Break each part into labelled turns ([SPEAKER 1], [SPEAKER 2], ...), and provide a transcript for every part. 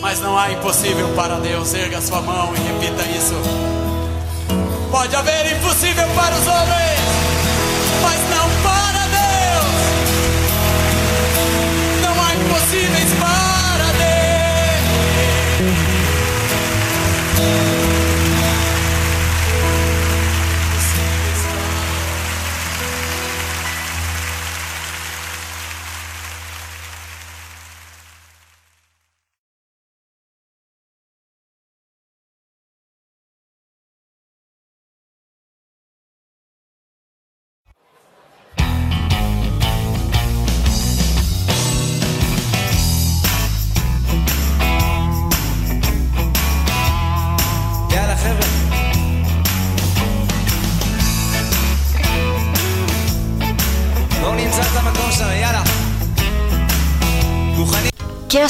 [SPEAKER 1] Mas não há impossível para Deus. Erga sua mão e repita isso. Pode haver impossível para os homens, mas não para Deus. Não há impossíveis para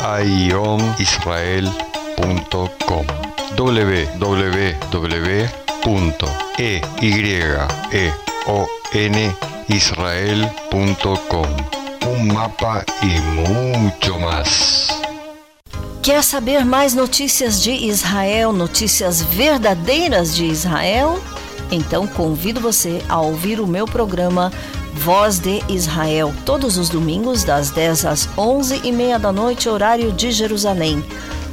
[SPEAKER 2] ionisrael.com www.eyeonisrael.com Un mapa y mucho más.
[SPEAKER 3] Quer saber mais notícias de Israel, notícias verdadeiras de Israel? Então convido você a ouvir o meu programa Voz de Israel, todos os domingos, das 10 às 11 e meia da noite, horário de Jerusalém.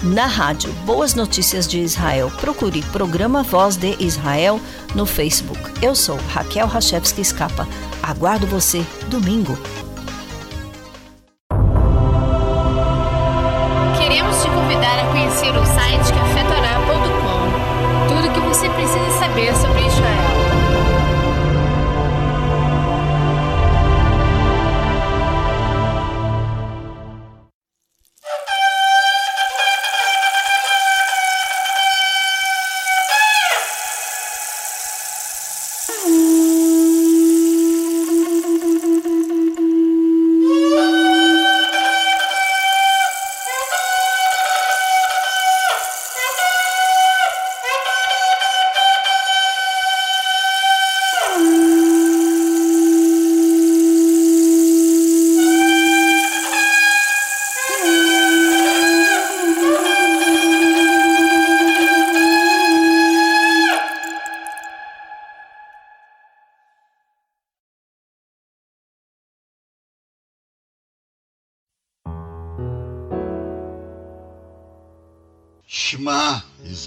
[SPEAKER 3] Na rádio Boas Notícias de Israel, procure programa Voz de Israel no Facebook. Eu sou Raquel Rachevski Escapa. Aguardo você domingo.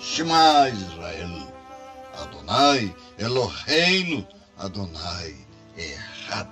[SPEAKER 4] Shema Israel, Adonai Eloheinu, Adonai Errad.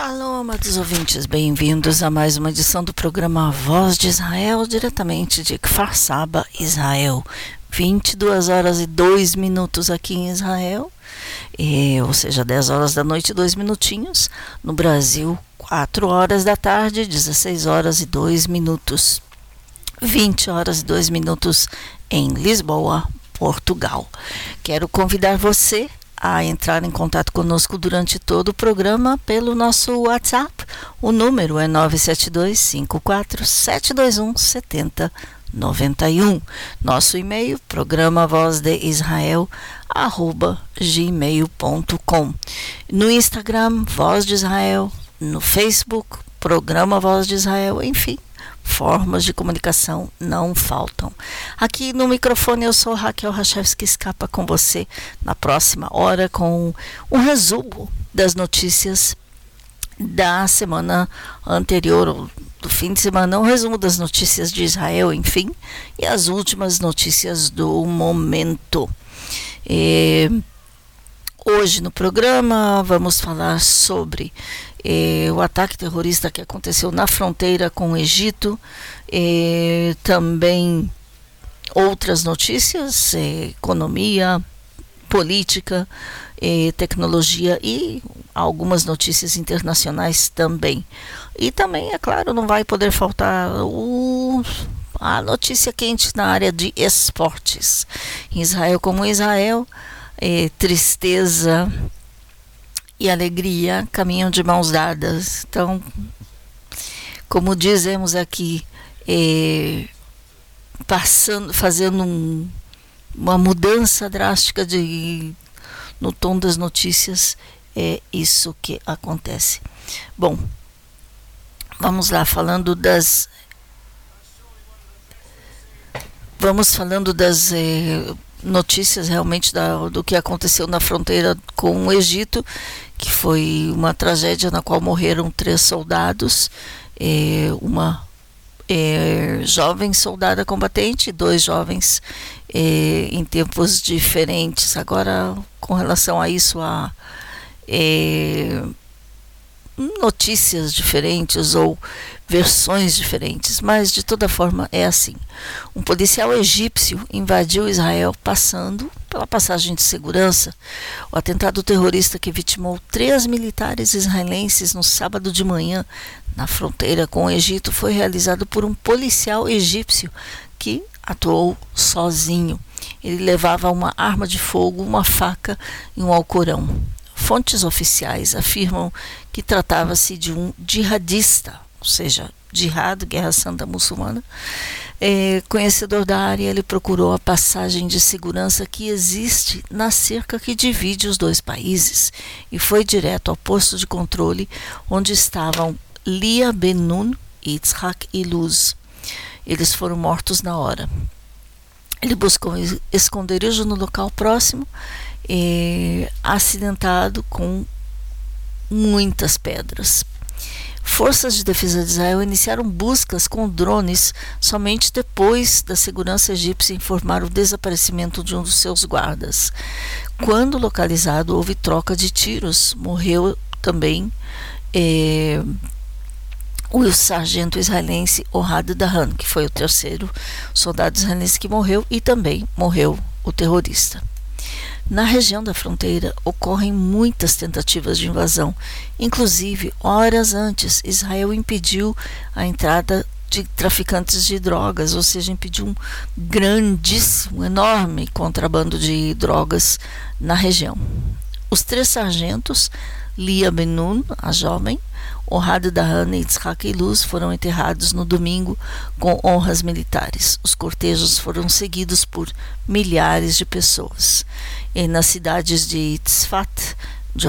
[SPEAKER 3] Shalom, amados ouvintes, bem-vindos a mais uma edição do programa Voz de Israel, diretamente de Kfar Saba, Israel. 22 horas e 2 minutos aqui em Israel, e, ou seja, 10 horas da noite e 2 minutinhos. No Brasil, 4 horas da tarde, 16 horas e 2 minutos. 20 horas e 2 minutos em Lisboa, Portugal. Quero convidar você a entrar em contato conosco durante todo o programa pelo nosso WhatsApp. O número é 972 54 721 7091. Nosso e-mail, programa Voz de Israel, arroba gmail.com. No Instagram, Voz de Israel. No Facebook, programa Voz de Israel. Enfim, formas de comunicação não faltam. Aqui no microfone eu sou Raquel Rachevski escapa com você na próxima hora com um resumo das notícias da semana anterior, do fim de semana, um resumo das notícias de Israel, enfim, e as últimas notícias do momento. E, hoje no programa vamos falar sobre eh, o ataque terrorista que aconteceu na fronteira com o Egito, eh, também outras notícias, eh, economia, política, tecnologia e algumas notícias internacionais também. E também, é claro, não vai poder faltar o, a notícia quente na área de esportes. Israel como Israel, tristeza e alegria caminham de mãos dadas. Então, como dizemos aqui, é, passando, fazendo um, uma mudança drástica de, no tom das notícias, é isso que acontece. Bom, vamos lá, falando das. Vamos falando das. É, notícias realmente da, do que aconteceu na fronteira com o Egito, que foi uma tragédia na qual morreram três soldados, é, uma é, jovem soldada combatente, dois jovens é, em tempos diferentes. Agora, com relação a isso, a é, notícias diferentes ou versões diferentes, mas de toda forma é assim. Um policial egípcio invadiu Israel passando pela passagem de segurança. O atentado terrorista que vitimou três militares israelenses no sábado de manhã na fronteira com o Egito foi realizado por um policial egípcio que atuou sozinho. Ele levava uma arma de fogo, uma faca e um alcorão. Fontes oficiais afirmam que tratava-se de um jihadista, ou seja, jihad, Guerra Santa Muçulmana. É, conhecedor da área, ele procurou a passagem de segurança que existe na cerca que divide os dois países e foi direto ao posto de controle onde estavam Lia Benun, Yitzhak e Luz. Eles foram mortos na hora. Ele buscou esconderijo no local próximo é, acidentado com muitas pedras. Forças de defesa de Israel iniciaram buscas com drones somente depois da segurança egípcia informar o desaparecimento de um dos seus guardas. Quando localizado, houve troca de tiros. Morreu também é, o sargento israelense Ohad Dahan, que foi o terceiro soldado israelense que morreu, e também morreu o terrorista. Na região da fronteira ocorrem muitas tentativas de invasão. Inclusive, horas antes, Israel impediu a entrada de traficantes de drogas, ou seja, impediu um grandíssimo, enorme contrabando de drogas na região. Os três sargentos, Lia Benun, a jovem, Honrado Dahan e Yitzhak Luz foram enterrados no domingo com honras militares. Os cortejos foram seguidos por milhares de pessoas. E nas cidades de Tzfat, de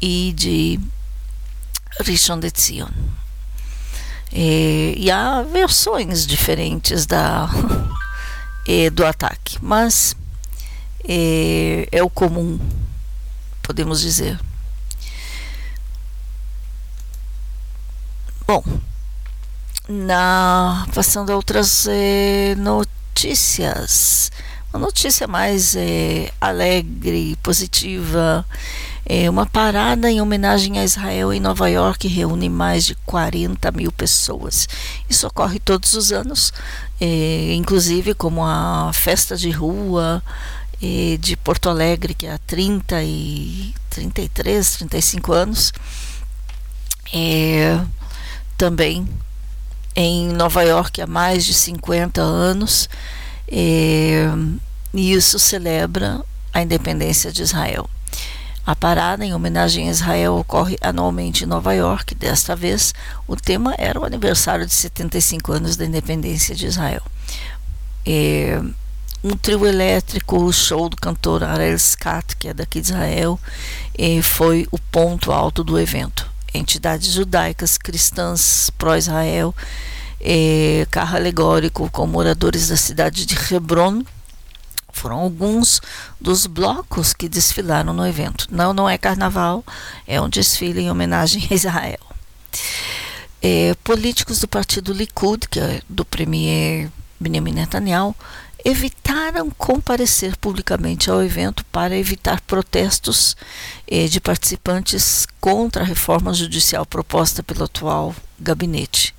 [SPEAKER 3] e de Rishon LeZion. E, e há versões diferentes da, e, do ataque, mas é, é o comum, podemos dizer. Bom, na passando a outras eh, notícias, uma notícia mais eh, alegre, positiva, é uma parada em homenagem a Israel em Nova York reúne mais de 40 mil pessoas. Isso ocorre todos os anos, é, inclusive como a festa de rua é, de Porto Alegre, que há 30 e 33, 35 anos. É, também em Nova York há mais de 50 anos e isso celebra a independência de Israel. A parada em homenagem a Israel ocorre anualmente em Nova York. Desta vez, o tema era o aniversário de 75 anos da independência de Israel. E um trio elétrico, o show do cantor Arel Skat, que é daqui de Israel, foi o ponto alto do evento. Entidades judaicas, cristãs, pró-Israel, carro alegórico com moradores da cidade de Hebron, foram alguns dos blocos que desfilaram no evento. Não, não é carnaval, é um desfile em homenagem a Israel. É, políticos do partido Likud, que é do premier Benjamin Netanyahu, evitaram comparecer publicamente ao evento para evitar protestos eh, de participantes contra a reforma judicial proposta pelo atual gabinete.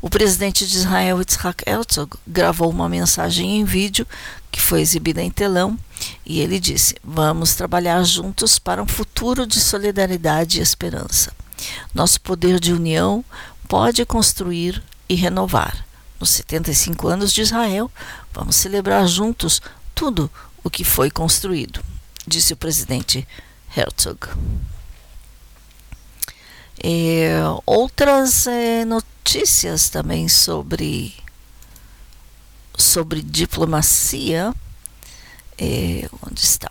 [SPEAKER 3] O presidente de Israel, Yitzhak Herzog, gravou uma mensagem em vídeo que foi exibida em telão e ele disse: Vamos trabalhar juntos para um futuro de solidariedade e esperança. Nosso poder de união pode construir e renovar. Nos 75 anos de Israel, vamos celebrar juntos tudo o que foi construído, disse o presidente Herzog. É, outras é, notícias também sobre sobre diplomacia é, onde está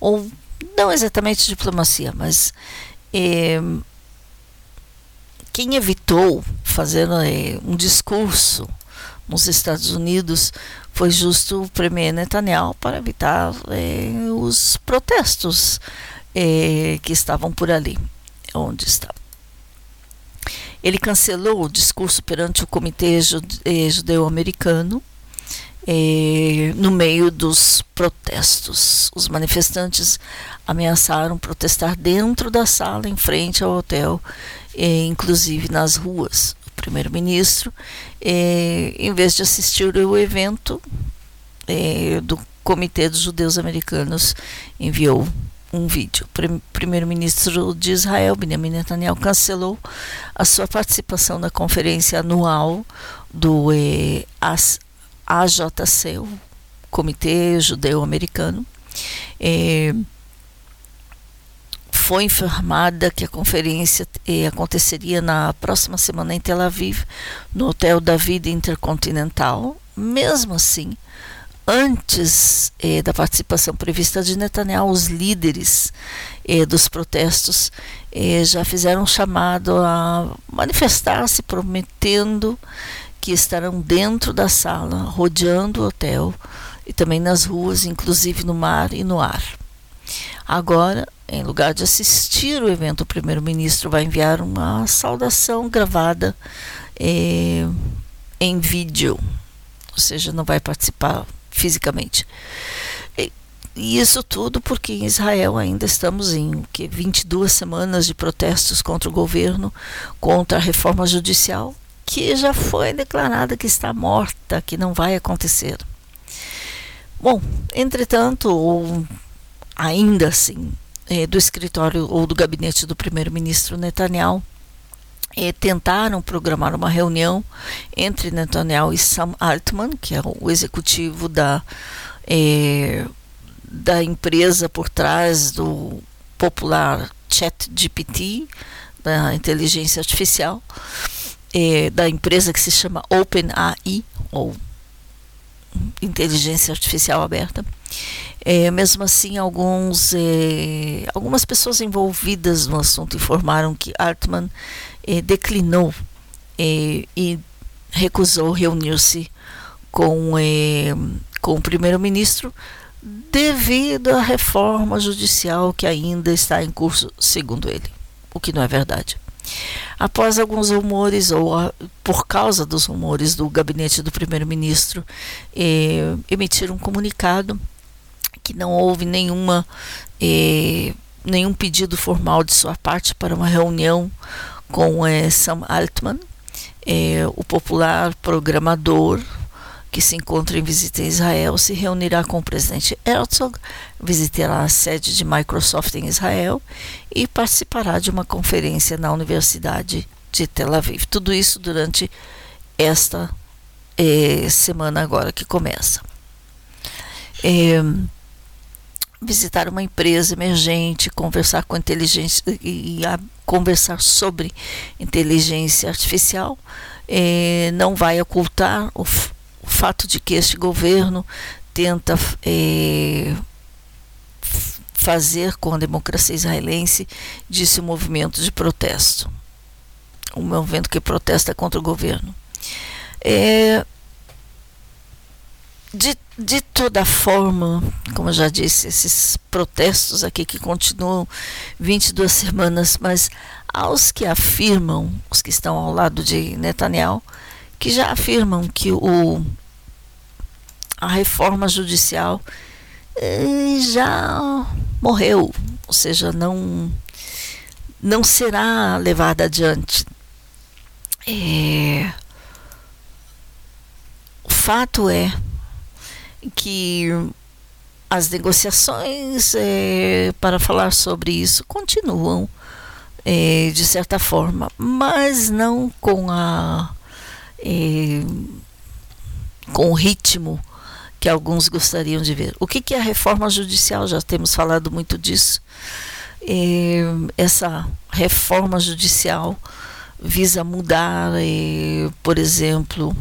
[SPEAKER 3] ou não exatamente diplomacia mas é, quem evitou fazer é, um discurso nos Estados Unidos foi justo o premier Netanyahu para evitar é, os protestos é, que estavam por ali, onde está. Ele cancelou o discurso perante o Comitê eh, Judeu-Americano eh, no meio dos protestos. Os manifestantes ameaçaram protestar dentro da sala, em frente ao hotel, eh, inclusive nas ruas. O primeiro-ministro, eh, em vez de assistir o evento do Comitê dos Judeus Americanos, enviou um vídeo. O primeiro-ministro de Israel, Benjamin Netanyahu, cancelou a sua participação na conferência anual do eh, AJC, o Comitê Judeu-Americano. Eh, foi informada que a conferência eh, aconteceria na próxima semana em Tel Aviv, no Hotel David Intercontinental. Mesmo assim, antes eh, da participação prevista de Netanyahu, os líderes eh, dos protestos eh, já fizeram um chamado a manifestar-se, prometendo que estarão dentro da sala, rodeando o hotel e também nas ruas, inclusive no mar e no ar. Agora, em lugar de assistir o evento, o primeiro-ministro vai enviar uma saudação gravada eh, em vídeo, ou seja, não vai participar fisicamente. E, e isso tudo porque em Israel ainda estamos em que 22 semanas de protestos contra o governo, contra a reforma judicial, que já foi declarada que está morta, que não vai acontecer. Bom, entretanto, ou ainda assim, é, do escritório ou do gabinete do primeiro-ministro Netanyahu, é, tentaram programar uma reunião entre Netanyahu e Sam Altman, que é o executivo da, é, da empresa por trás do popular ChatGPT, da inteligência artificial, é, da empresa que se chama OpenAI, ou inteligência artificial aberta. É, mesmo assim, alguns, é, algumas pessoas envolvidas no assunto informaram que Altman eh, declinou eh, e recusou reunir-se com, eh, com o primeiro-ministro devido à reforma judicial que ainda está em curso, segundo ele, o que não é verdade. Após alguns rumores, ou a, por causa dos rumores do gabinete do primeiro-ministro eh, um comunicado que não houve nenhuma, eh, nenhum pedido formal de sua parte para uma reunião com é, Sam Altman, é, o popular programador que se encontra em visita em Israel, se reunirá com o presidente Herzog, visitará a sede de Microsoft em Israel e participará de uma conferência na Universidade de Tel Aviv. Tudo isso durante esta é, semana agora que começa. É, visitar uma empresa emergente, conversar com inteligência e a, conversar sobre inteligência artificial, é, não vai ocultar o, fato de que este governo tenta é, fazer com a democracia israelense disse um movimento de protesto, um movimento que protesta contra o governo. É, de, de toda forma, como já disse, esses protestos aqui que continuam 22 semanas, mas aos que afirmam, os que estão ao lado de Netanyahu, que já afirmam que o, a reforma judicial já morreu, ou seja, não, não será levada adiante. É, o fato é que as negociações é, para falar sobre isso continuam é, de certa forma, mas não com a é, com o ritmo que alguns gostariam de ver. O que, que é a reforma judicial? Já temos falado muito disso. É, essa reforma judicial visa mudar, é, por exemplo,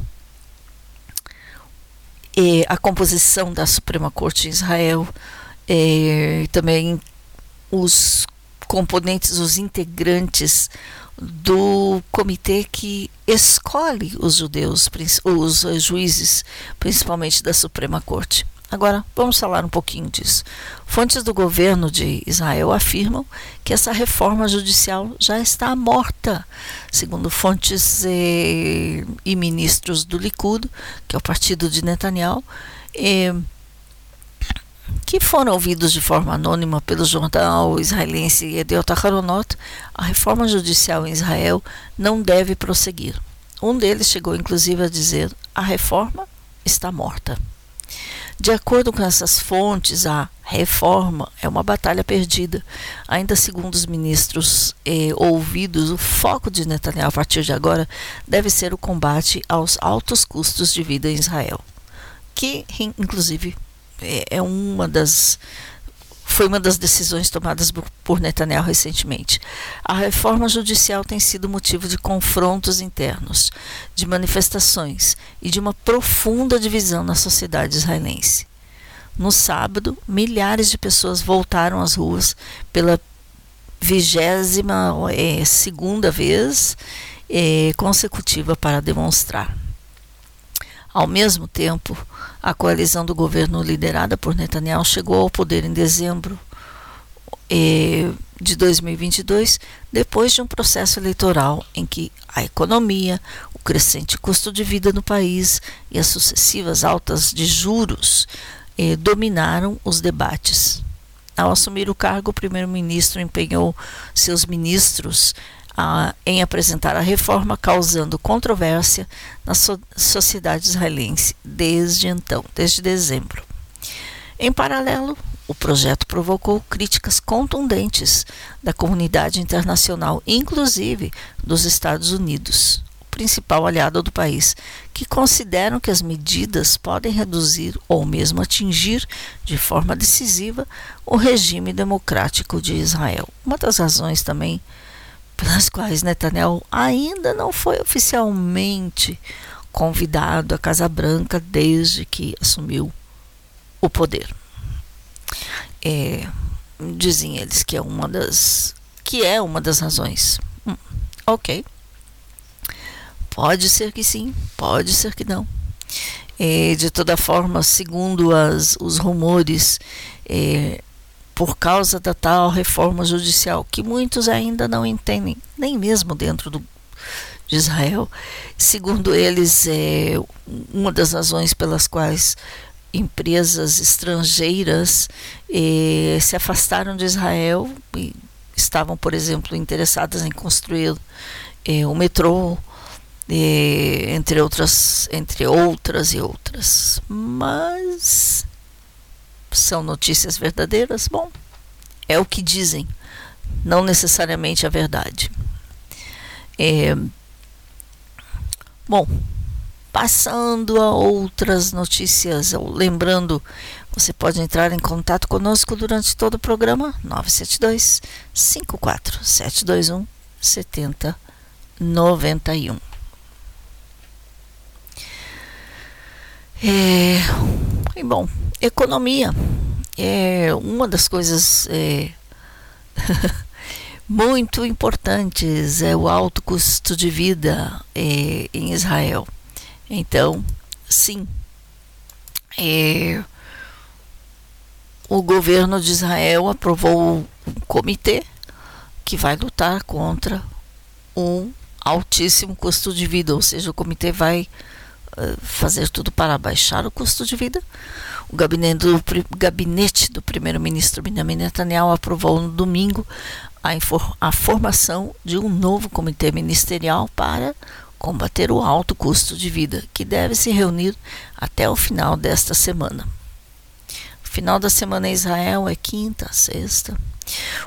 [SPEAKER 3] é, a composição da Suprema Corte de Israel, também os componentes, os integrantes do comitê que escolhe os judeus, os juízes, principalmente da Suprema Corte. Agora, vamos falar um pouquinho disso. Fontes do governo de Israel afirmam que essa reforma judicial já está morta, segundo fontes eh, e ministros do Likud, que é o partido de Netanyahu, eh, que foram ouvidos de forma anônima pelo jornal israelense Yediot Aharonot, a reforma judicial em Israel não deve prosseguir. Um deles chegou inclusive a dizer: a reforma está morta. De acordo com essas fontes, a reforma é uma batalha perdida. Ainda segundo os ministros eh, ouvidos, o foco de Netanyahu a partir de agora deve ser o combate aos altos custos de vida em Israel, que inclusive é, é uma das foi uma das decisões tomadas por Netanyahu recentemente. A reforma judicial tem sido motivo de confrontos internos, de manifestações e de uma profunda divisão na sociedade israelense. No sábado, milhares de pessoas voltaram às ruas pela vigésima é, segunda vez é, consecutiva para demonstrar. Ao mesmo tempo, a coalizão do governo liderada por Netanyahu chegou ao poder em dezembro eh, de 2022, depois de um processo eleitoral em que a economia, o crescente custo de vida no país e as sucessivas altas de juros eh, dominaram os debates. Ao assumir o cargo, o primeiro-ministro empenhou seus ministros em apresentar a reforma, causando controvérsia na so, sociedade israelense desde então, desde dezembro. Em paralelo, o projeto provocou críticas contundentes da comunidade internacional, inclusive dos Estados Unidos, o principal aliado do país, que consideram que as medidas podem reduzir ou mesmo atingir de forma decisiva o regime democrático de Israel. Uma das razões também pelas quais Netanyahu ainda não foi oficialmente convidado à Casa Branca desde que assumiu o poder. É, dizem eles que é uma das que é uma das razões. Hum, ok. Pode ser que sim, pode ser que não. É, de toda forma, segundo as, os rumores, é, por causa da tal reforma judicial, que muitos ainda não entendem, nem mesmo dentro do, de Israel. Segundo eles, é uma das razões pelas quais empresas estrangeiras eh, se afastaram de Israel e estavam, por exemplo, interessadas em construir eh, o metrô, eh, entre outras, entre outras e outras. Mas são notícias verdadeiras? Bom, é o que dizem, não necessariamente a verdade. É, bom, passando a outras notícias, lembrando, você pode entrar em contato conosco durante todo o programa 972 54 721 7091. É, e bom, economia é uma das coisas é, muito importantes é o alto custo de vida é, em Israel. Então, sim, é, o governo de Israel aprovou um comitê que vai lutar contra um altíssimo custo de vida, ou seja, o comitê vai fazer tudo para baixar o custo de vida. O gabinete do, primeiro-ministro Benjamin Netanyahu aprovou no domingo a, a formação de um novo comitê ministerial para combater o alto custo de vida, que deve se reunir até o final desta semana. O final da semana em Israel é quinta, sexta.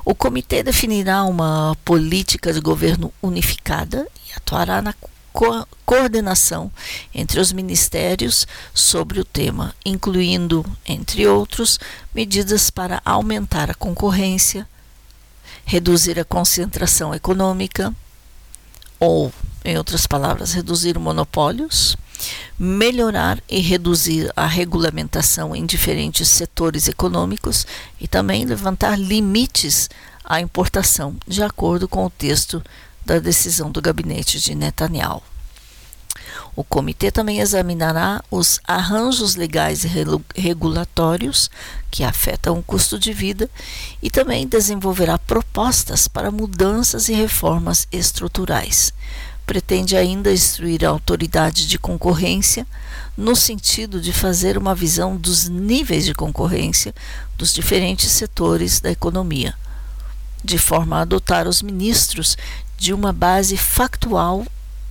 [SPEAKER 3] O comitê definirá uma política de governo unificada e atuará na co coordenação entre os ministérios sobre o tema, incluindo, entre outros, medidas para aumentar a concorrência, reduzir a concentração econômica, ou, em outras palavras, reduzir monopólios, melhorar e reduzir a regulamentação em diferentes setores econômicos e também levantar limites à importação, de acordo com o texto da decisão do gabinete de Netanyahu. O comitê também examinará os arranjos legais e regulatórios que afetam o custo de vida e também desenvolverá propostas para mudanças e reformas estruturais. Pretende ainda instruir a autoridade de concorrência no sentido de fazer uma visão dos níveis de concorrência dos diferentes setores da economia, de forma a adotar os ministros de uma base factual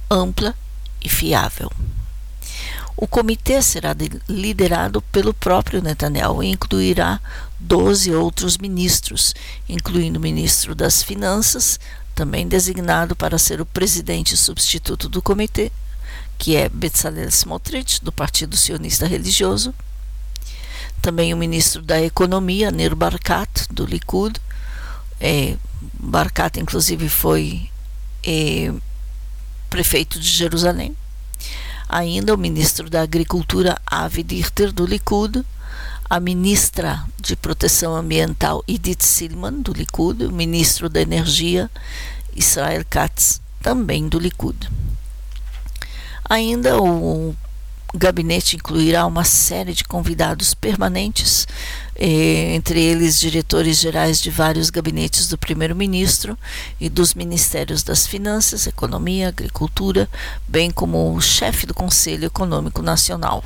[SPEAKER 3] ampla e fiável. O comitê será liderado pelo próprio Netanyahu e incluirá 12 outros ministros, incluindo o ministro das Finanças, também designado para ser o presidente substituto do comitê, que é Bezalel Smotrich, do Partido Sionista Religioso. Também o ministro da Economia, Nir Barkat, do Likud. É, Barkat, inclusive, foi é, prefeito de Jerusalém. Ainda o ministro da Agricultura, Avi Dichter, do Likud, a ministra de Proteção Ambiental, Edith Silman, do Likud, o ministro da Energia, Israel Katz, também do Likud. Ainda o gabinete incluirá uma série de convidados permanentes, eh, entre eles diretores gerais de vários gabinetes do primeiro-ministro e dos ministérios das Finanças, Economia, Agricultura, bem como o chefe do Conselho Econômico Nacional,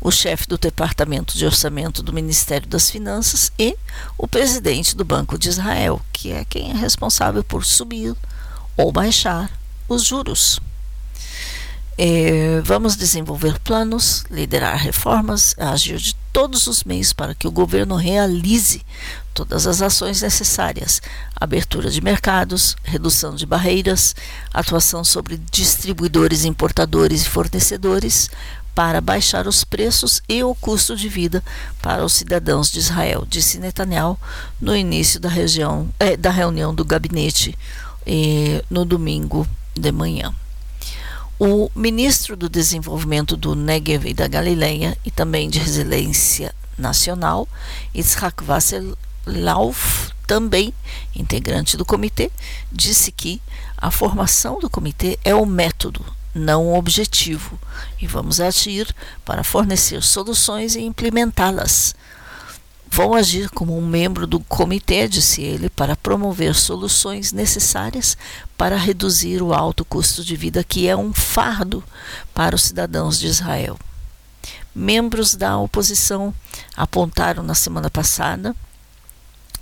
[SPEAKER 3] o chefe do Departamento de Orçamento do Ministério das Finanças e o presidente do Banco de Israel, que é quem é responsável por subir ou baixar os juros. É, vamos desenvolver planos, liderar reformas, agir de todos os meios para que o governo realize todas as ações necessárias: abertura de mercados, redução de barreiras, atuação sobre distribuidores, importadores e fornecedores para baixar os preços e o custo de vida para os cidadãos de Israel, disse Netanyahu no início da, região, é, da reunião do gabinete eh, no domingo de manhã. O ministro do Desenvolvimento do Negev e da Galileia e também de Resiliência Nacional, Yitzhak Vasselauf, também integrante do comitê, disse que a formação do comitê é o método, não o objetivo, e vamos agir para fornecer soluções e implementá-las Vão agir como um membro do comitê, disse ele, para promover soluções necessárias para reduzir o alto custo de vida que é um fardo para os cidadãos de Israel. Membros da oposição apontaram na semana passada,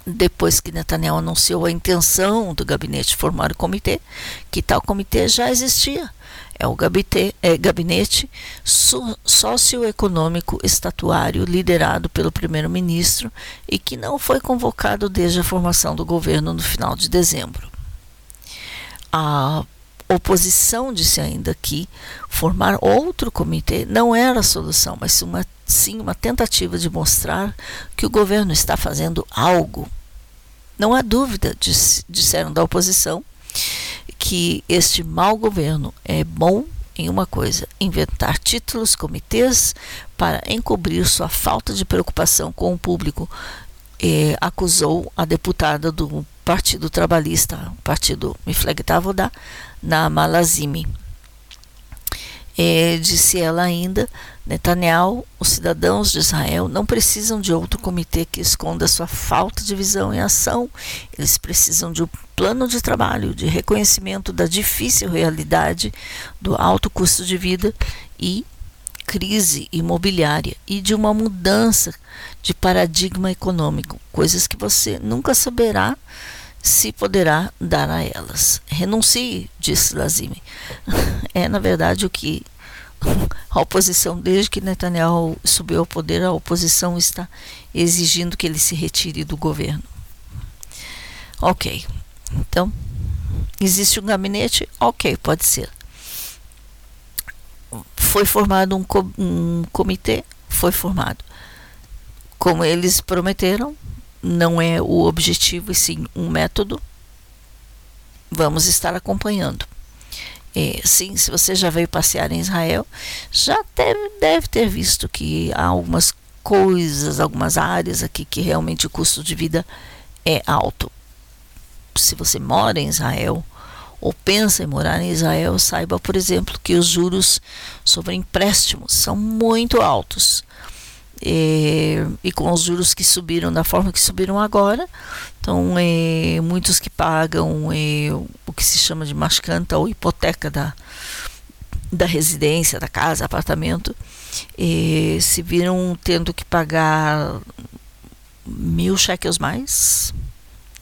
[SPEAKER 3] depois que Netanyahu anunciou a intenção do gabinete formar o comitê, que tal comitê já existia é o gabinete, é, gabinete socioeconômico estatuário liderado pelo primeiro-ministro e que não foi convocado desde a formação do governo no final de dezembro. A oposição disse ainda que formar outro comitê não era a solução, mas uma, sim uma tentativa de mostrar que o governo está fazendo algo. Não há dúvida, disseram da oposição, que este mau governo é bom em uma coisa: inventar títulos, comitês para encobrir sua falta de preocupação com o público, eh, acusou a deputada do Partido Trabalhista, Partido Miflegtavoda, na Malazime. É, disse ela ainda, Netanyahu, os cidadãos de Israel não precisam de outro comitê que esconda sua falta de visão e ação. Eles precisam de um plano de trabalho, de reconhecimento da difícil realidade do alto custo de vida e crise imobiliária e de uma mudança de paradigma econômico, coisas que você nunca saberá se poderá dar a elas. Renuncie, disse Lazime. É, na verdade, o que a oposição, desde que Netanyahu subiu ao poder, a oposição está exigindo que ele se retire do governo. Ok. Então, existe um gabinete? Ok, pode ser. Foi formado um, co um comitê? Foi formado. Como eles prometeram, não é o objetivo, e sim um método. Vamos estar acompanhando. É, sim, se você já veio passear em Israel, já deve, deve ter visto que há algumas coisas, algumas áreas aqui que realmente o custo de vida é alto. Se você mora em Israel ou pensa em morar em Israel, saiba, por exemplo, que os juros sobre empréstimos são muito altos é, e com os juros que subiram da forma que subiram agora, então é, muitos que pagam é, o que se chama de mascanta ou hipoteca da, da residência, da casa, apartamento, se viram tendo que pagar mil cheques mais,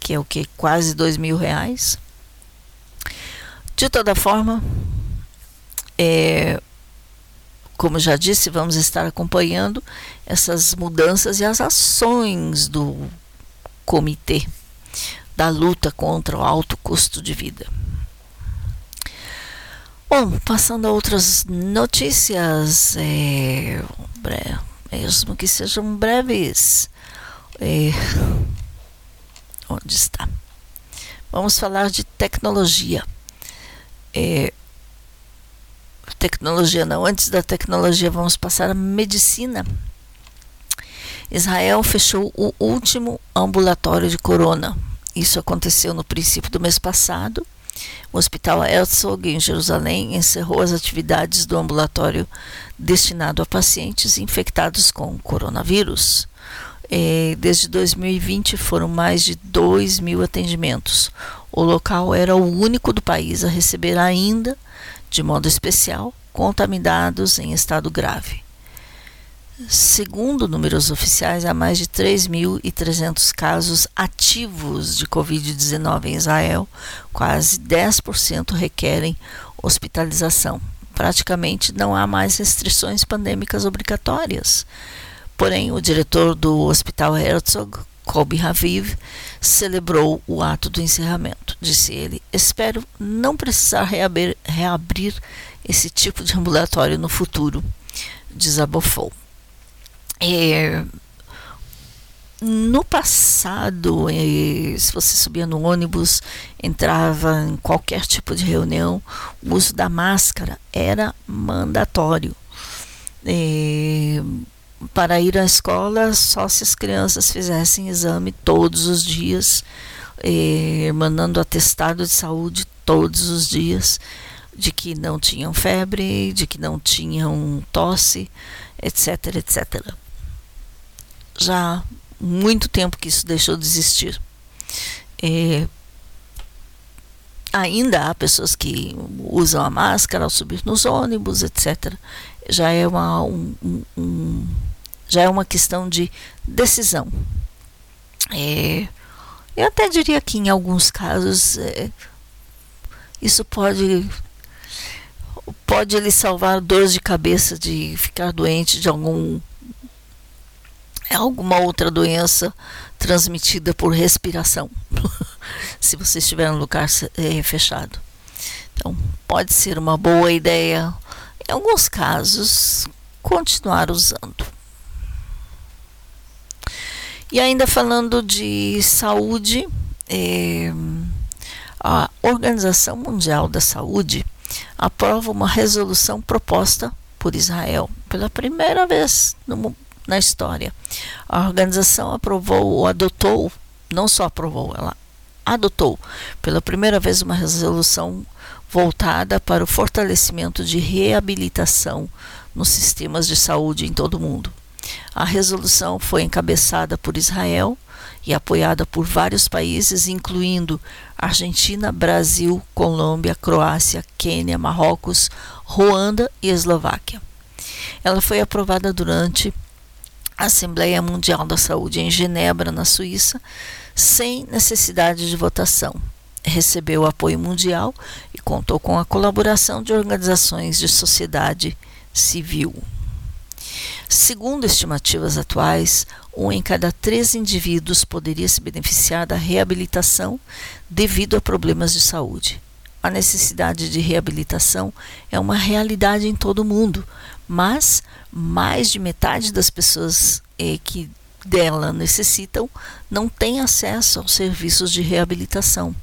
[SPEAKER 3] que é o que? Quase dois mil reais. De toda forma, é, como já disse, vamos estar acompanhando essas mudanças e as ações do comitê da luta contra o alto custo de vida. Bom, passando a outras notícias, é, mesmo que sejam breves. É, onde está? Vamos falar de tecnologia. É, tecnologia não, antes da tecnologia vamos passar a medicina. Israel fechou o último ambulatório de corona. Isso aconteceu no princípio do mês passado. O Hospital Herzog, em Jerusalém, encerrou as atividades do ambulatório destinado a pacientes infectados com coronavírus. É, desde 2020 foram mais de 2 mil atendimentos. O local era o único do país a receber ainda de modo especial, contaminados em estado grave. Segundo números oficiais, há mais de 3.300 casos ativos de Covid-19 em Israel, quase 10% requerem hospitalização. Praticamente não há mais restrições pandêmicas obrigatórias. Porém, o diretor do Hospital Herzog, Kobe Haviv, celebrou o ato do encerramento. Disse ele: Espero não precisar reabrir, reabrir esse tipo de ambulatório no futuro. Desabafou. É, no passado, é, se você subia no ônibus, entrava em qualquer tipo de reunião, o uso da máscara era mandatório. É, para ir à escola só se as crianças fizessem exame todos os dias, eh, mandando atestado de saúde todos os dias, de que não tinham febre, de que não tinham tosse, etc, etc. Já há muito tempo que isso deixou de existir. Eh, ainda há pessoas que usam a máscara ao subir nos ônibus, etc. Já é uma, um, um já é uma questão de decisão. É, eu até diria que em alguns casos é, isso pode pode lhe salvar dores de cabeça de ficar doente de algum alguma outra doença transmitida por respiração, se você estiver em um lugar é, fechado. Então, pode ser uma boa ideia, em alguns casos, continuar usando. E ainda falando de saúde, é, a Organização Mundial da Saúde aprova uma resolução proposta por Israel pela primeira vez no, na história. A organização aprovou ou adotou, não só aprovou, ela adotou pela primeira vez uma resolução voltada para o fortalecimento de reabilitação nos sistemas de saúde em todo o mundo. A resolução foi encabeçada por Israel e apoiada por vários países, incluindo Argentina, Brasil, Colômbia, Croácia, Quênia, Marrocos, Ruanda e Eslováquia. Ela foi aprovada durante a Assembleia Mundial da Saúde em Genebra, na Suíça, sem necessidade de votação. Recebeu apoio mundial e contou com a colaboração de organizações de sociedade civil. Segundo estimativas atuais, um em cada três indivíduos poderia se beneficiar da reabilitação devido a problemas de saúde. A necessidade de reabilitação é uma realidade em todo o mundo, mas mais de metade das pessoas eh, que dela necessitam não têm acesso aos serviços de reabilitação.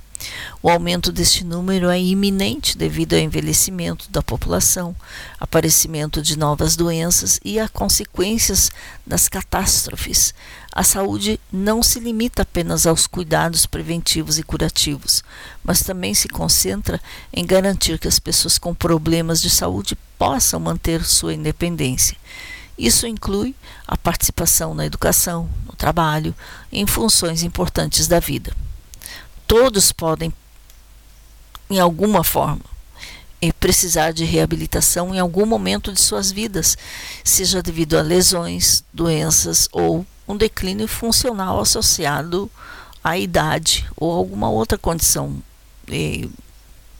[SPEAKER 3] O aumento deste número é iminente devido ao envelhecimento da população, aparecimento de novas doenças e a consequências das catástrofes. A saúde não se limita apenas aos cuidados preventivos e curativos, mas também se concentra em garantir que as pessoas com problemas de saúde possam manter sua independência. Isso inclui a participação na educação, no trabalho, em funções importantes da vida todos podem, em alguma forma, precisar de reabilitação em algum momento de suas vidas, seja devido a lesões, doenças ou um declínio funcional associado à idade ou alguma outra condição,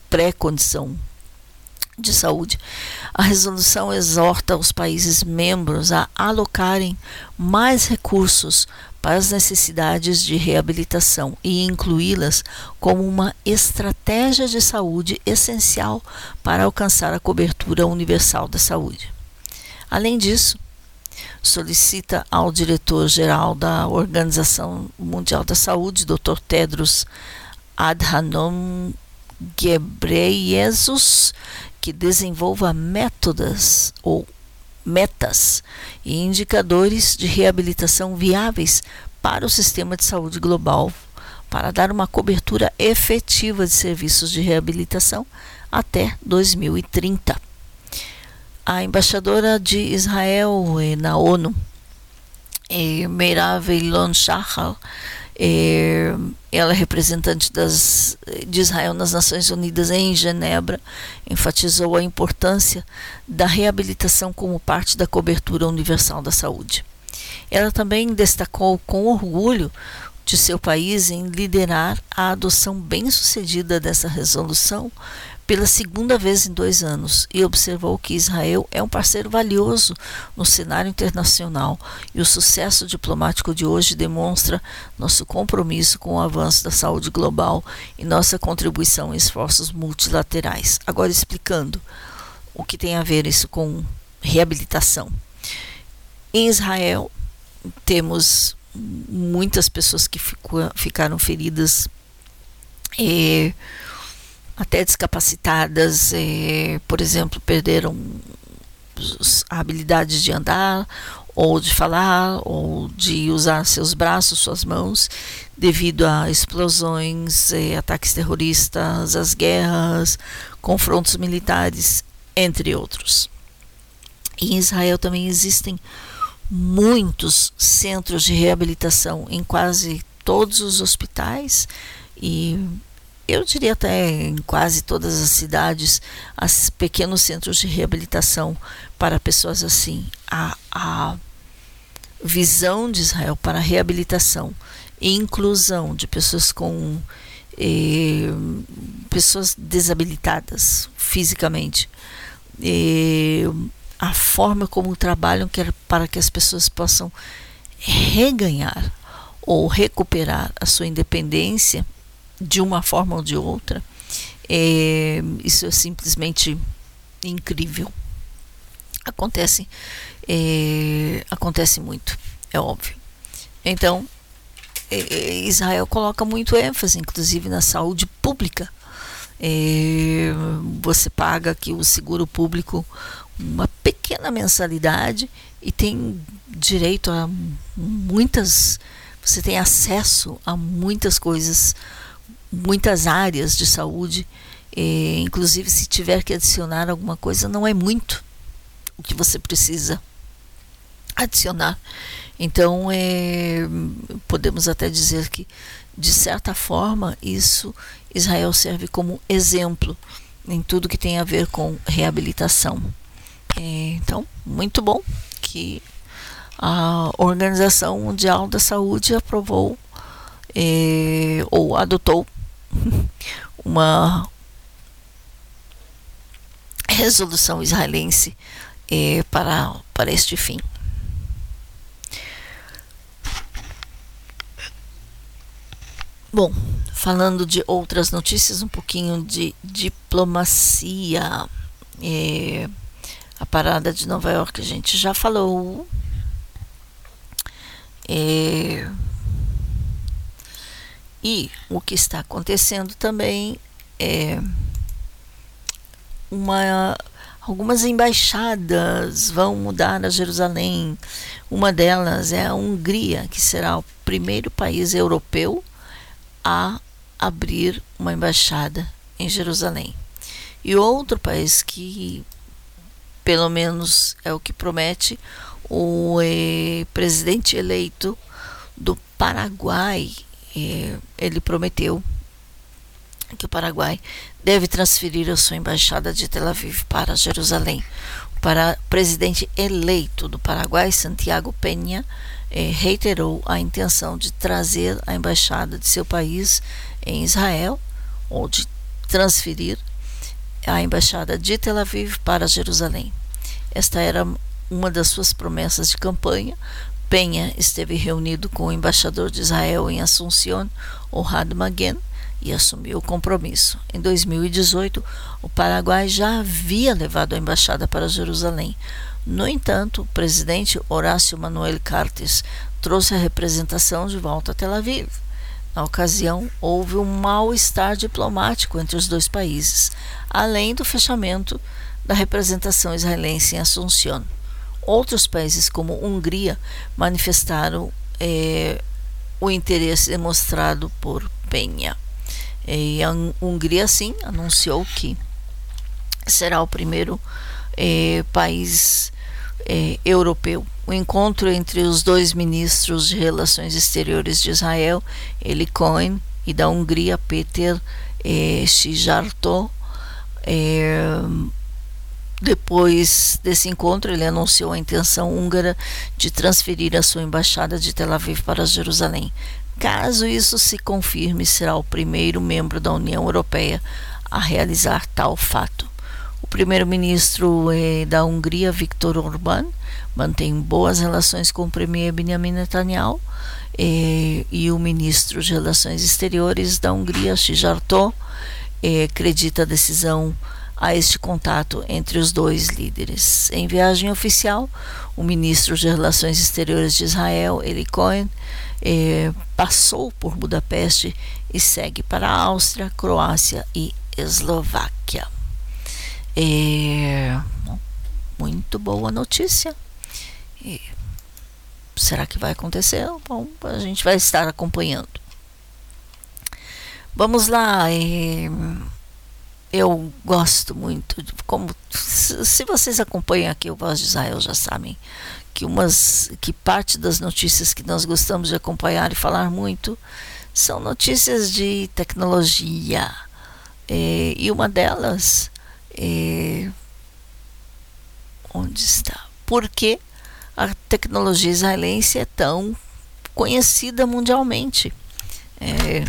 [SPEAKER 3] pré-condição de saúde. A resolução exorta os países membros a alocarem mais recursos para as necessidades de reabilitação e incluí-las como uma estratégia de saúde essencial para alcançar a cobertura universal da saúde. Além disso, solicita ao diretor-geral da Organização Mundial da Saúde, Dr. Tedros Adhanom Ghebreyesus, que desenvolva métodos ou metas e indicadores de reabilitação viáveis para o sistema de saúde global, para dar uma cobertura efetiva de serviços de reabilitação até 2030. A embaixadora de Israel na ONU, eh, Meirav Elon Shachar, eh, ela é representante das, de Israel nas Nações Unidas em Genebra, enfatizou a importância da reabilitação como parte da cobertura universal da saúde. Ela também destacou com orgulho de seu país em liderar a adoção bem-sucedida dessa resolução pela segunda vez em dois anos e observou que Israel é um parceiro valioso no cenário internacional e o sucesso diplomático de hoje demonstra nosso compromisso com o avanço da saúde global e nossa contribuição em esforços multilaterais. Agora explicando o que tem a ver isso com reabilitação. Em Israel temos muitas pessoas que ficou, ficaram feridas. Eh, até discapacitadas, é, por exemplo, perderam a habilidade de andar, ou de falar, ou de usar seus braços, suas mãos, devido a explosões, é, ataques terroristas, as guerras, confrontos militares, entre outros. Em Israel também existem muitos centros de reabilitação em quase todos os hospitais e eu diria até em quase todas as cidades, as pequenos centros de reabilitação para pessoas assim. A, a visão de Israel para reabilitação e inclusão de pessoas com eh, pessoas desabilitadas fisicamente. Eh, a forma como trabalham para que as pessoas possam reganhar ou recuperar a sua independência de uma forma ou de outra, É, isso é simplesmente incrível. Acontece, é, acontece muito, é óbvio. Então, é, Israel coloca muito ênfase, inclusive na saúde pública. É, você paga aqui o seguro público uma pequena mensalidade e tem direito a muitas você tem acesso a muitas coisas muitas áreas de saúde é, inclusive se tiver que adicionar alguma coisa não é muito o que você precisa adicionar. Então é, podemos até dizer que de certa forma isso Israel serve como exemplo em tudo que tem a ver com reabilitação. É, então, muito bom que a Organização Mundial da Saúde aprovou é, ou adotou uma resolução israelense é, para, para este fim. Bom, falando de outras notícias, um pouquinho de diplomacia. É, a parada de Nova York a gente já falou. É... E o que está acontecendo também é uma algumas embaixadas vão mudar a Jerusalém. Uma delas é a Hungria, que será o primeiro país europeu a abrir uma embaixada em Jerusalém. E outro país que pelo menos é o que promete o eh, presidente eleito do Paraguai. Ele prometeu que o Paraguai deve transferir a sua embaixada de Tel Aviv para Jerusalém. O para, presidente eleito do Paraguai, Santiago Penha, eh, reiterou a intenção de trazer a embaixada de seu país em Israel, ou de transferir a embaixada de Tel Aviv para Jerusalém. Esta era uma das suas promessas de campanha. Penha esteve reunido com o embaixador de Israel em Assunción, Ohad Magen, e assumiu o compromisso. Em 2018, o Paraguai já havia levado a embaixada para Jerusalém. No entanto, o presidente Horácio Manuel Cartes trouxe a representação de volta a Tel Aviv. Na ocasião, houve um mal-estar diplomático entre os dois países, além do fechamento da representação israelense em Assunción. Outros países, como Hungria, manifestaram eh, o interesse demonstrado por Penha. E a Hungria, sim, anunciou que será o primeiro eh, país eh, europeu. O encontro entre os dois ministros de Relações Exteriores de Israel, Eli Cohen, e da Hungria, Peter eh, Sijarto, eh, depois desse encontro, ele anunciou a intenção húngara de transferir a sua embaixada de Tel Aviv para Jerusalém. Caso isso se confirme, será o primeiro membro da União Europeia a realizar tal fato. O primeiro-ministro eh, da Hungria, Viktor Orbán, mantém boas relações com o premier Benjamin Netanyahu eh, e o ministro de Relações Exteriores da Hungria, Sijarto, eh, acredita a decisão a este contato entre os dois líderes. Em viagem oficial, o ministro de Relações Exteriores de Israel, Eli Cohen, eh, passou por Budapeste e segue para a Áustria, Croácia e Eslováquia. Eh, muito boa notícia. E será que vai acontecer? Bom, a gente vai estar acompanhando. Vamos lá. Eh, eu gosto muito, como se vocês acompanham aqui o Voz de Israel já sabem que umas que parte das notícias que nós gostamos de acompanhar e falar muito são notícias de tecnologia é, e uma delas é, onde está? Por que a tecnologia israelense é tão conhecida mundialmente? É,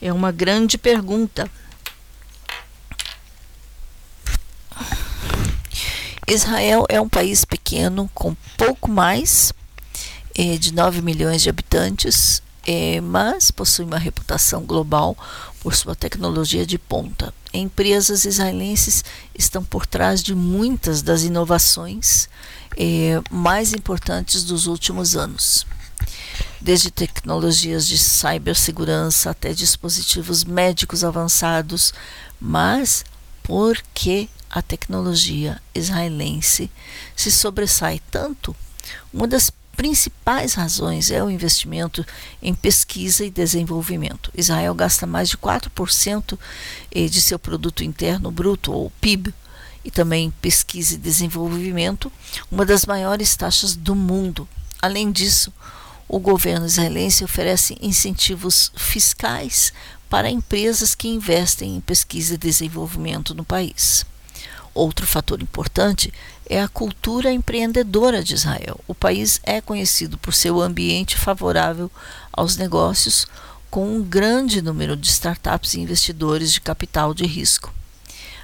[SPEAKER 3] é uma grande pergunta. Israel é um país pequeno, com pouco mais eh, de 9 milhões de habitantes. é, mas possui uma reputação global por sua tecnologia de ponta. Empresas israelenses estão por trás de muitas das inovações é, mais importantes dos últimos anos. Desde tecnologias de cibersegurança até dispositivos médicos avançados, mas por que a tecnologia israelense se sobressai tanto? Uma das principais razões é o investimento em pesquisa e desenvolvimento. Israel gasta mais de 4% eh, de seu produto interno bruto, ou PIB, e também pesquisa e desenvolvimento, uma das maiores taxas do mundo. Além disso, o governo israelense oferece incentivos fiscais para empresas que investem em pesquisa e desenvolvimento no país. Outro fator importante é a cultura empreendedora de Israel. O país é conhecido por seu ambiente favorável aos negócios, com um grande número de startups e investidores de capital de risco.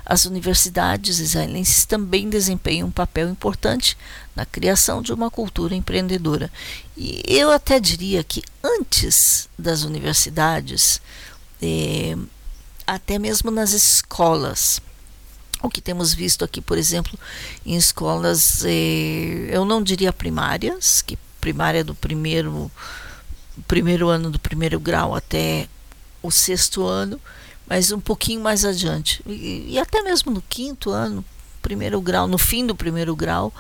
[SPEAKER 3] As universidades israelenses também desempenham um papel importante na criação de uma cultura empreendedora. E eu até diria que antes das universidades, eh, até mesmo nas escolas, o que temos visto aqui, por exemplo, em escolas, eh, eu não diria primárias, que primária do primeiro, primeiro ano do primeiro grau até o sexto ano, mas um pouquinho mais adiante. E, e até mesmo no quinto ano, primeiro grau, no fim do primeiro grau,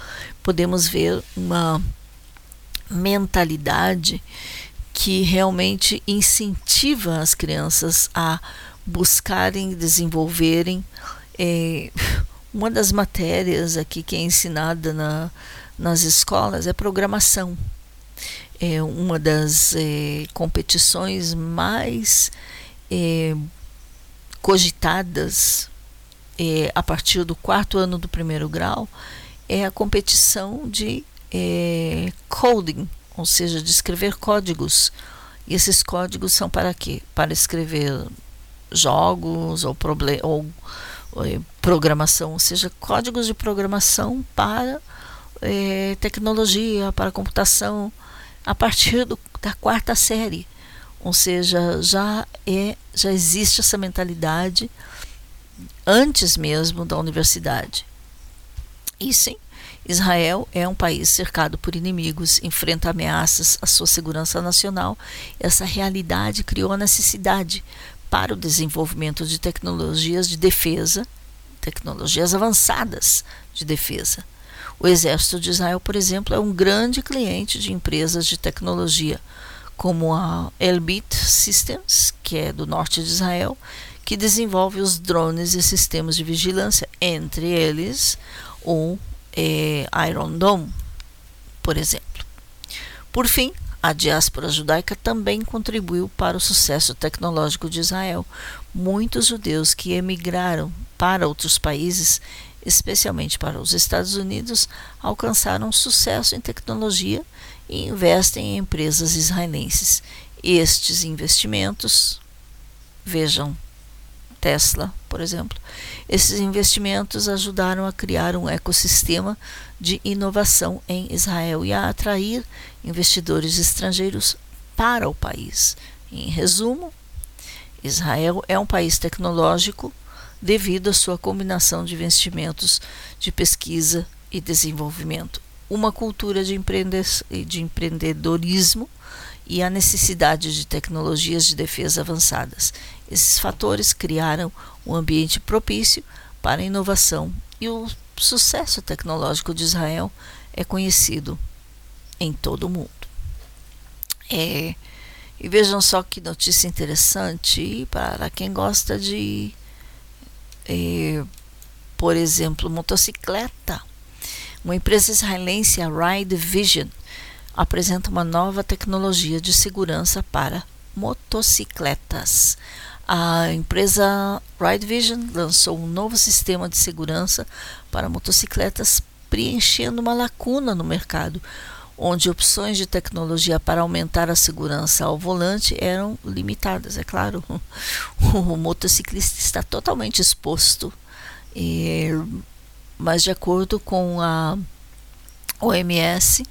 [SPEAKER 3] podemos ver uma mentalidade que realmente incentiva as crianças a buscarem desenvolverem é, uma das matérias aqui que é ensinada na, nas escolas é programação. É uma das é, competições mais é, cogitadas é, a partir do quarto ano do primeiro grau é a competição de é, coding, ou seja, de escrever códigos. E esses códigos são para quê? Para escrever jogos ou, ou eh, programação, ou seja, códigos de programação para é, tecnologia, para computação, a partir do, da quarta série. Ou seja, já, é, já existe essa mentalidade antes mesmo da universidade. E sim, Israel é um país cercado por inimigos, enfrenta ameaças à sua segurança nacional. Essa realidade criou a necessidade para o desenvolvimento de tecnologias de defesa, tecnologias avançadas de defesa. O Exército de Israel, por exemplo, é um grande cliente de empresas de tecnologia, como a Elbit Systems, que é do norte de Israel, que desenvolve os drones e sistemas de vigilância, entre eles o é, Iron Dome, por exemplo. Por fim, a diáspora judaica também contribuiu para o sucesso tecnológico de Israel. Muitos judeus que emigraram para outros países, especialmente para os Estados Unidos, alcançaram sucesso em tecnologia e investem em empresas israelenses. Estes investimentos, vejam Tesla, por exemplo, esses investimentos ajudaram a criar um ecossistema de inovação em Israel e a atrair investidores estrangeiros para o país. Em resumo, Israel é um país tecnológico devido à sua combinação de investimentos de pesquisa e desenvolvimento, uma cultura de, de empreendedorismo e a necessidade de tecnologias de defesa avançadas. Esses fatores criaram um ambiente propício para a inovação e o sucesso tecnológico de Israel é conhecido em todo o mundo. É, e vejam só que notícia interessante para quem gosta de, é, por exemplo, motocicleta. Uma empresa israelense, a Ride Vision, apresenta uma nova tecnologia de segurança para motocicletas. A empresa Ride Vision lançou um novo sistema de segurança para motocicletas, preenchendo uma lacuna no mercado, onde opções de tecnologia para aumentar a segurança ao volante eram limitadas. É claro, o motociclista está totalmente exposto, e, mas de acordo com a OMS,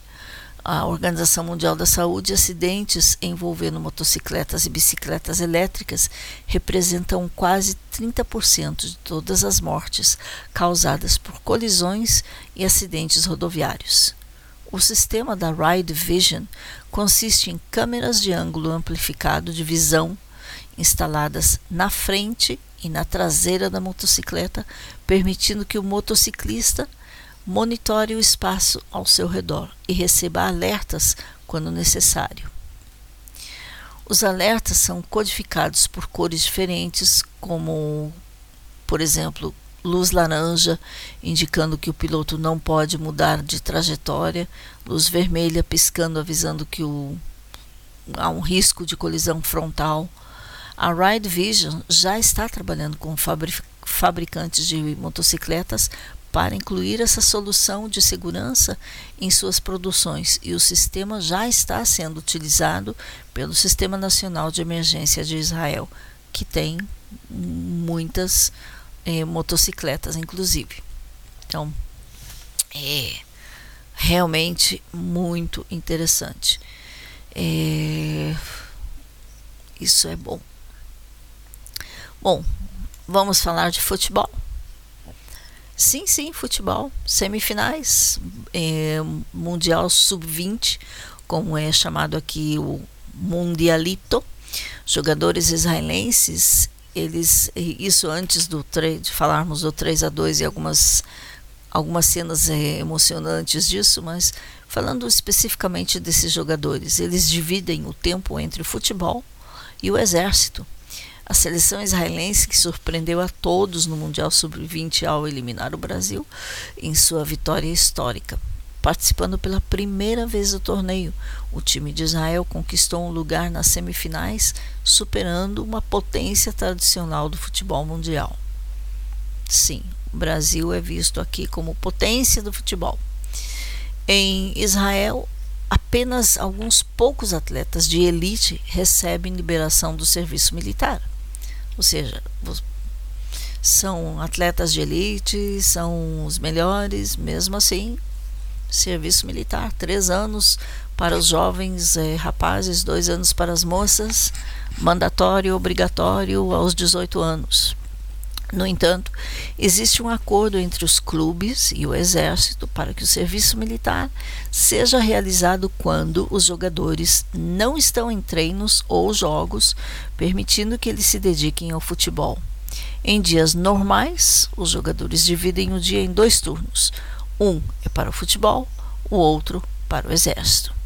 [SPEAKER 3] a Organização Mundial da Saúde, acidentes envolvendo motocicletas e bicicletas elétricas representam quase 30% de todas as mortes causadas por colisões e acidentes rodoviários. O sistema da Ride Vision consiste em câmeras de ângulo amplificado de visão instaladas na frente e na traseira da motocicleta, permitindo que o motociclista monitore o espaço ao seu redor e receba alertas quando necessário. Os alertas são codificados por cores diferentes, como, por exemplo, luz laranja, indicando que o piloto não pode mudar de trajetória, luz vermelha piscando, avisando que o, há um risco de colisão frontal. A Ride Vision já está trabalhando com fabricantes de motocicletas para incluir essa solução de segurança em suas produções e o sistema já está sendo utilizado pelo Sistema Nacional de Emergência de Israel, que tem muitas eh, motocicletas, inclusive. Então, é realmente muito interessante. É, isso é bom. Bom, vamos falar de futebol. Sim, sim, futebol. Semifinais, é, Mundial Sub-20, como é chamado aqui o Mundialito. Jogadores israelenses, eles isso antes do de falarmos do 3 a 2 e algumas algumas cenas é, emocionantes disso, mas falando especificamente desses jogadores, eles dividem o tempo entre o futebol e o exército. A seleção israelense, que surpreendeu a todos no Mundial Sub-20 ao eliminar o Brasil em sua vitória histórica. Participando pela primeira vez do torneio, o time de Israel conquistou um lugar nas semifinais, superando uma potência tradicional do futebol mundial. Sim, o Brasil é visto aqui como potência do futebol. Em Israel, apenas alguns poucos atletas de elite recebem liberação do serviço militar. Ou seja, são atletas de elite, são os melhores, mesmo assim, serviço militar, três anos para os jovens eh, rapazes, dois anos para as moças, mandatório, obrigatório aos 18 anos. No entanto, existe um acordo entre os clubes e o Exército para que o serviço militar seja realizado quando os jogadores não estão em treinos ou jogos, permitindo que eles se dediquem ao futebol. Em dias normais, os jogadores dividem o dia em dois turnos: um é para o futebol, o outro para o Exército.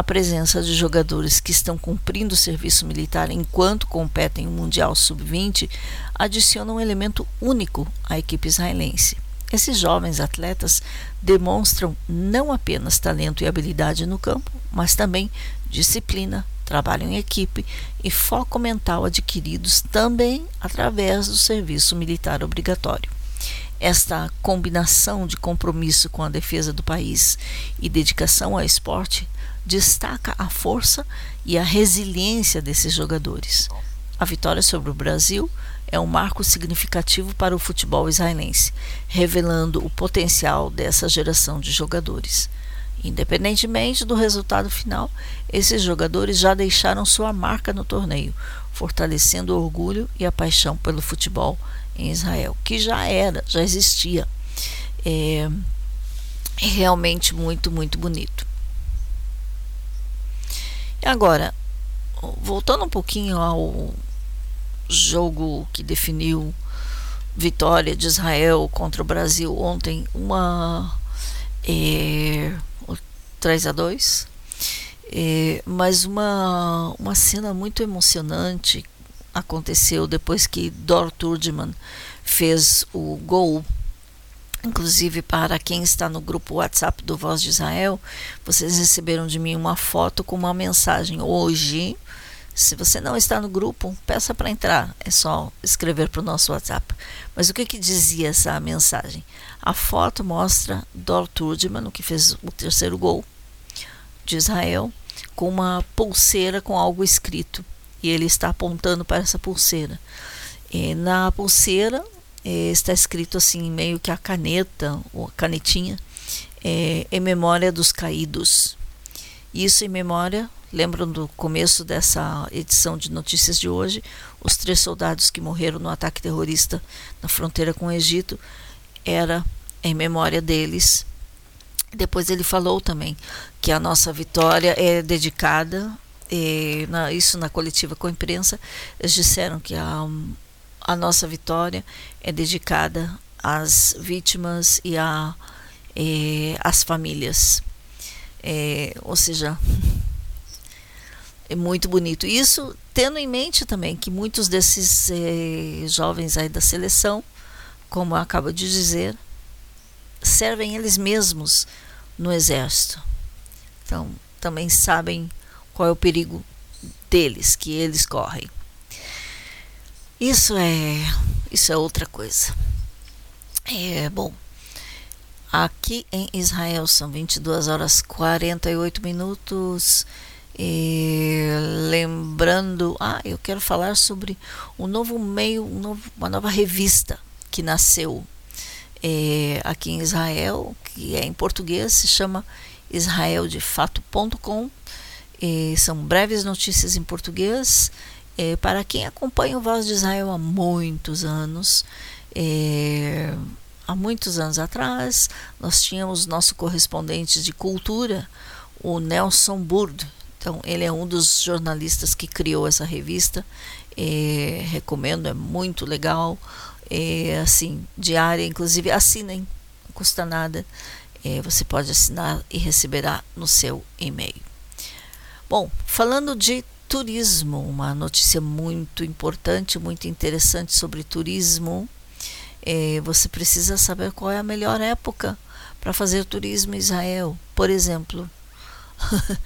[SPEAKER 3] A presença de jogadores que estão cumprindo o serviço militar enquanto competem o Mundial Sub-20 adiciona um elemento único à equipe israelense. Esses jovens atletas demonstram não apenas talento e habilidade no campo, mas também disciplina, trabalho em equipe e foco mental adquiridos também através do serviço militar obrigatório. Esta combinação de compromisso com a defesa do país e dedicação ao esporte destaca a força e a resiliência desses jogadores. A vitória sobre o Brasil é um marco significativo para o futebol israelense, revelando o potencial dessa geração de jogadores. Independentemente do resultado final, esses jogadores já deixaram sua marca no torneio, fortalecendo o orgulho e a paixão pelo futebol em Israel, que já era, já existia. É, realmente muito, muito bonito. Agora, voltando um pouquinho ao jogo que definiu vitória de Israel contra o Brasil ontem, uma é, 3 a 2 é, mas uma, uma cena muito emocionante aconteceu depois que Dor Turdman fez o gol Inclusive, para quem está no grupo WhatsApp do Voz de Israel, vocês receberam de mim uma foto com uma mensagem. Hoje, se você não está no grupo, peça para entrar. É só escrever para o nosso WhatsApp. Mas o que, que dizia essa mensagem? A foto mostra Dor Turdman, que fez o terceiro gol de Israel, com uma pulseira com algo escrito. E ele está apontando para essa pulseira. E na pulseira está escrito assim, meio que a caneta, ou a canetinha, é, em memória dos caídos. Isso em memória, lembram do começo dessa edição de notícias de hoje, os três soldados que morreram no ataque terrorista na fronteira com o Egito, era em memória deles. Depois ele falou também que a nossa vitória é dedicada, e na, isso na coletiva com a imprensa, eles disseram que a, a nossa vitória é dedicada às vítimas e, a, e às famílias. É, ou seja, é muito bonito. Isso tendo em mente também que muitos desses eh, jovens aí da seleção, como eu acabo de dizer, servem eles mesmos no exército. Então, também sabem qual é o perigo deles que eles correm. Isso é isso é outra coisa. É bom. Aqui em Israel são 22 horas 48 minutos. E lembrando, ah, eu quero falar sobre um novo meio, um novo, uma nova revista que nasceu é, aqui em Israel, que é em português, se chama israeldefato.com. são breves notícias em português. É, para quem acompanha o Voz de Israel há muitos anos, é, há muitos anos atrás, nós tínhamos nosso correspondente de cultura, o Nelson Burd. Então, ele é um dos jornalistas que criou essa revista. É, recomendo, é muito legal. É, assim, diária, inclusive assinem, não custa nada. É, você pode assinar e receberá no seu e-mail. Bom, falando de turismo, uma notícia muito importante, muito interessante sobre turismo é, você precisa saber qual é a melhor época para fazer turismo em Israel. Por exemplo,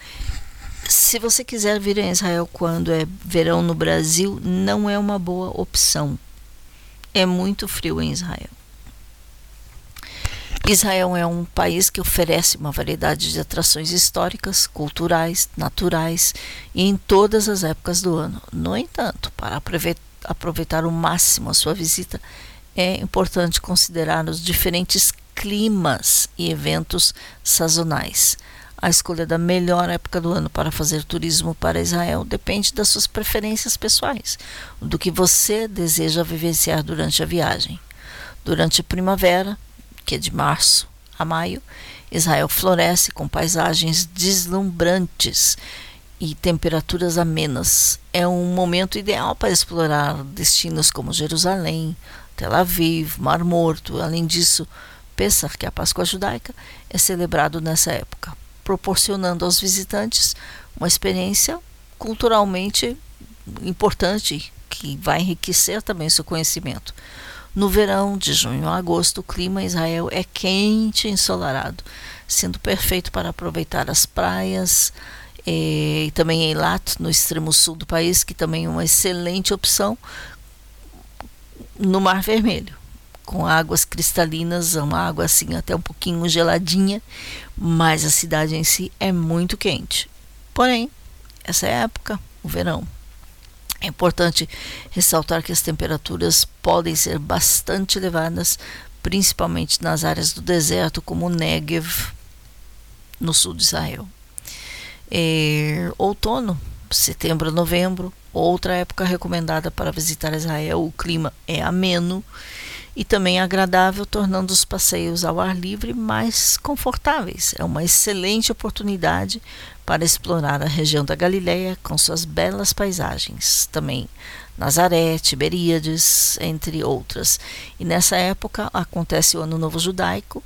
[SPEAKER 3] se você quiser vir em Israel quando é verão no Brasil, não é uma boa opção. É muito frio em Israel. Israel é um país que oferece uma variedade de atrações históricas, culturais, naturais e em todas as épocas do ano. No entanto, para aproveitar o máximo a sua visita, é importante considerar os diferentes climas e eventos sazonais. A escolha da melhor época do ano para fazer turismo para Israel depende das suas preferências pessoais, do que você deseja vivenciar durante a viagem. Durante a primavera, que é de março a maio, Israel floresce com paisagens deslumbrantes e temperaturas amenas. É um momento ideal para explorar destinos como Jerusalém, Tel Aviv, Mar Morto. Além disso, Pesach, que é a Páscoa judaica, é celebrado nessa época, proporcionando aos visitantes uma experiência culturalmente importante que vai enriquecer também seu conhecimento. No verão, de junho a agosto, o clima em Israel é quente e ensolarado, sendo perfeito para aproveitar as praias eh, e também em Eilat, no extremo sul do país, que também é uma excelente opção no Mar Vermelho, com águas cristalinas, uma água assim até um pouquinho geladinha, mas a cidade em si é muito quente. Porém, essa é a época, o verão. É importante ressaltar que as temperaturas podem ser bastante elevadas, principalmente nas áreas do deserto, como o Negev, no sul de Israel. É, outono, setembro a novembro, Outra época recomendada para visitar Israel, o clima é ameno e também agradável, tornando os passeios ao ar livre mais confortáveis. É uma excelente oportunidade para explorar a região da Galileia com suas belas paisagens. Também Nazaré, Tiberíades, entre outras. E nessa época acontece o Ano Novo Judaico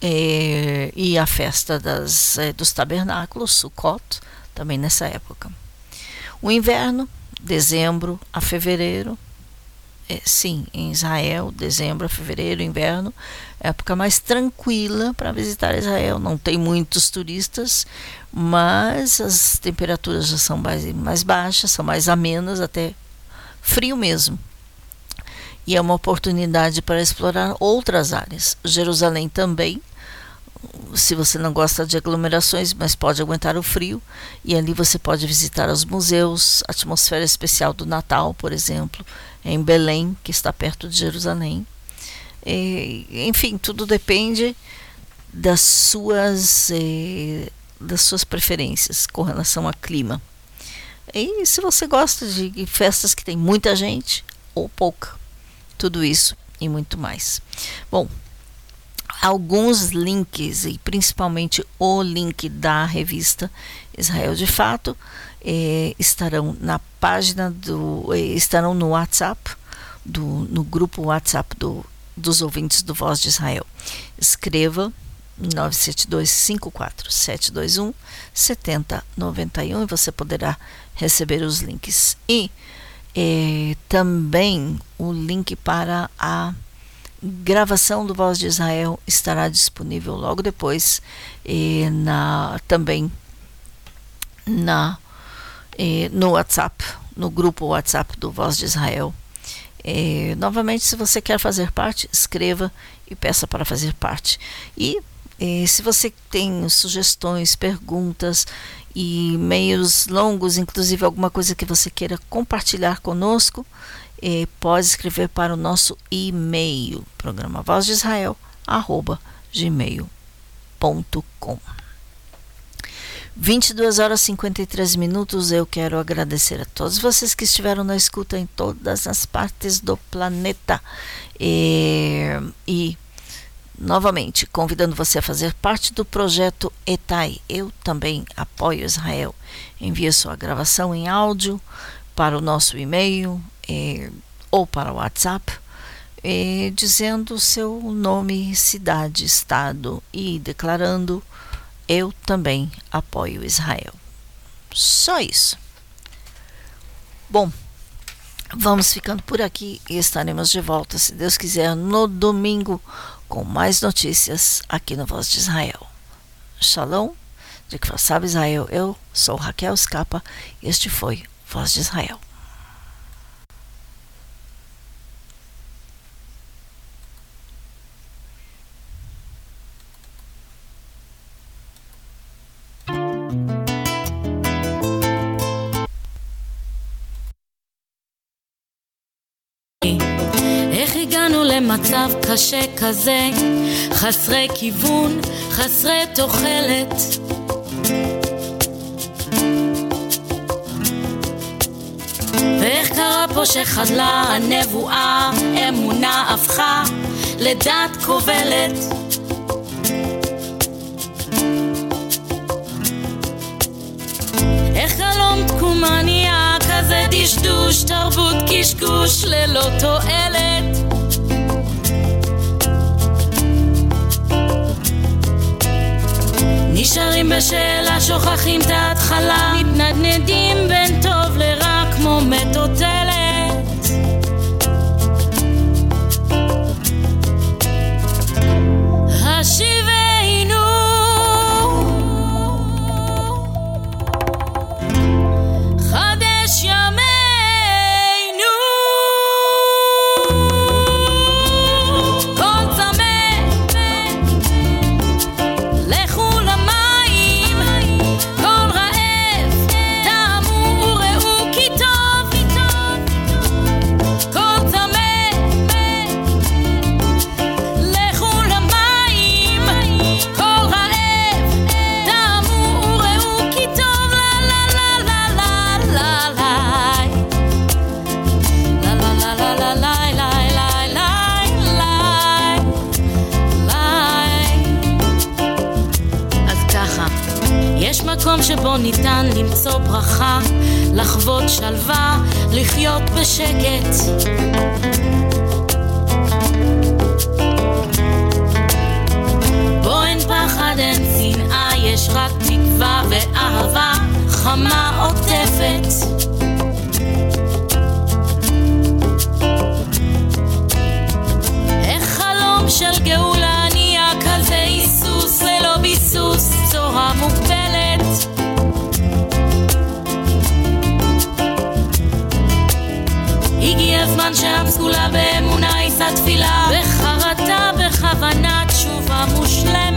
[SPEAKER 3] é, e a festa das, é, dos tabernáculos, Sukkot, também nessa época. O inverno, dezembro a fevereiro, sim, em Israel, dezembro fevereiro, inverno, época mais tranquila para visitar Israel. Não tem muitos turistas, mas as temperaturas já são mais, mais baixas, são mais amenas, até frio mesmo. E é uma oportunidade para explorar outras áreas. Jerusalém também, se você não gosta de aglomerações, mas pode aguentar o frio, e ali você pode visitar os museus, a atmosfera especial do Natal, por exemplo, em Belém, que está perto de Jerusalém. E, enfim, tudo depende das suas eh, das suas preferências com relação a clima. E se você gosta de festas que tem muita gente ou pouca, tudo isso e muito mais. Bom, alguns links e principalmente o link da revista Israel de Fato eh, estarão na página do eh, estarão no WhatsApp do no grupo WhatsApp do, dos ouvintes do Voz de Israel. Escreva 97254 7091 e você poderá receber os links. E eh, também o link para a gravação do Voz de Israel estará disponível logo depois e na também na no WhatsApp, no grupo WhatsApp do Voz de Israel. Novamente, se você quer fazer parte, escreva e peça para fazer parte. E, se você tem sugestões, perguntas e meios longos, inclusive alguma coisa que você queira compartilhar conosco, pode escrever para o nosso e-mail, programa Voz de Israel, arroba gmail.com. 22 horas e 53 minutos. Eu quero agradecer a todos vocês que estiveram na escuta em todas as partes do planeta. E, e novamente, convidando você a fazer parte do projeto ETAI. Eu também apoio Israel. Envie sua gravação em áudio para o nosso e-mail é, ou para o WhatsApp, é, dizendo seu nome, cidade, estado e declarando: Eu também apoio Israel. Só isso. Bom, vamos ficando por aqui e estaremos de volta, se Deus quiser, no domingo com mais notícias aqui no Voz de Israel. Shalom, de que sabe Israel, eu sou Raquel Scapa e este foi Voz de Israel.
[SPEAKER 5] למצב קשה כזה, חסרי כיוון, חסרי תוחלת. ואיך קרה פה שחדלה הנבואה, אמונה הפכה לדת כובלת. תקומה נהיה כזה דשדוש, תרבות קשקוש ללא תועלת. בשאלה, שוכחים את ההתחלה, מתנדנדים בין טוב לרע כמו מטוטלת. השיבי ניתן למצוא ברכה, לחוות שלווה, לחיות בשקט. בו אין פחד, אין שנאה, יש רק תקווה ואהבה חמה עוטפת. של גאולה הזמן שהפסולה באמונה יישא תפילה. בחרטה בכוונה תשובה מושלמת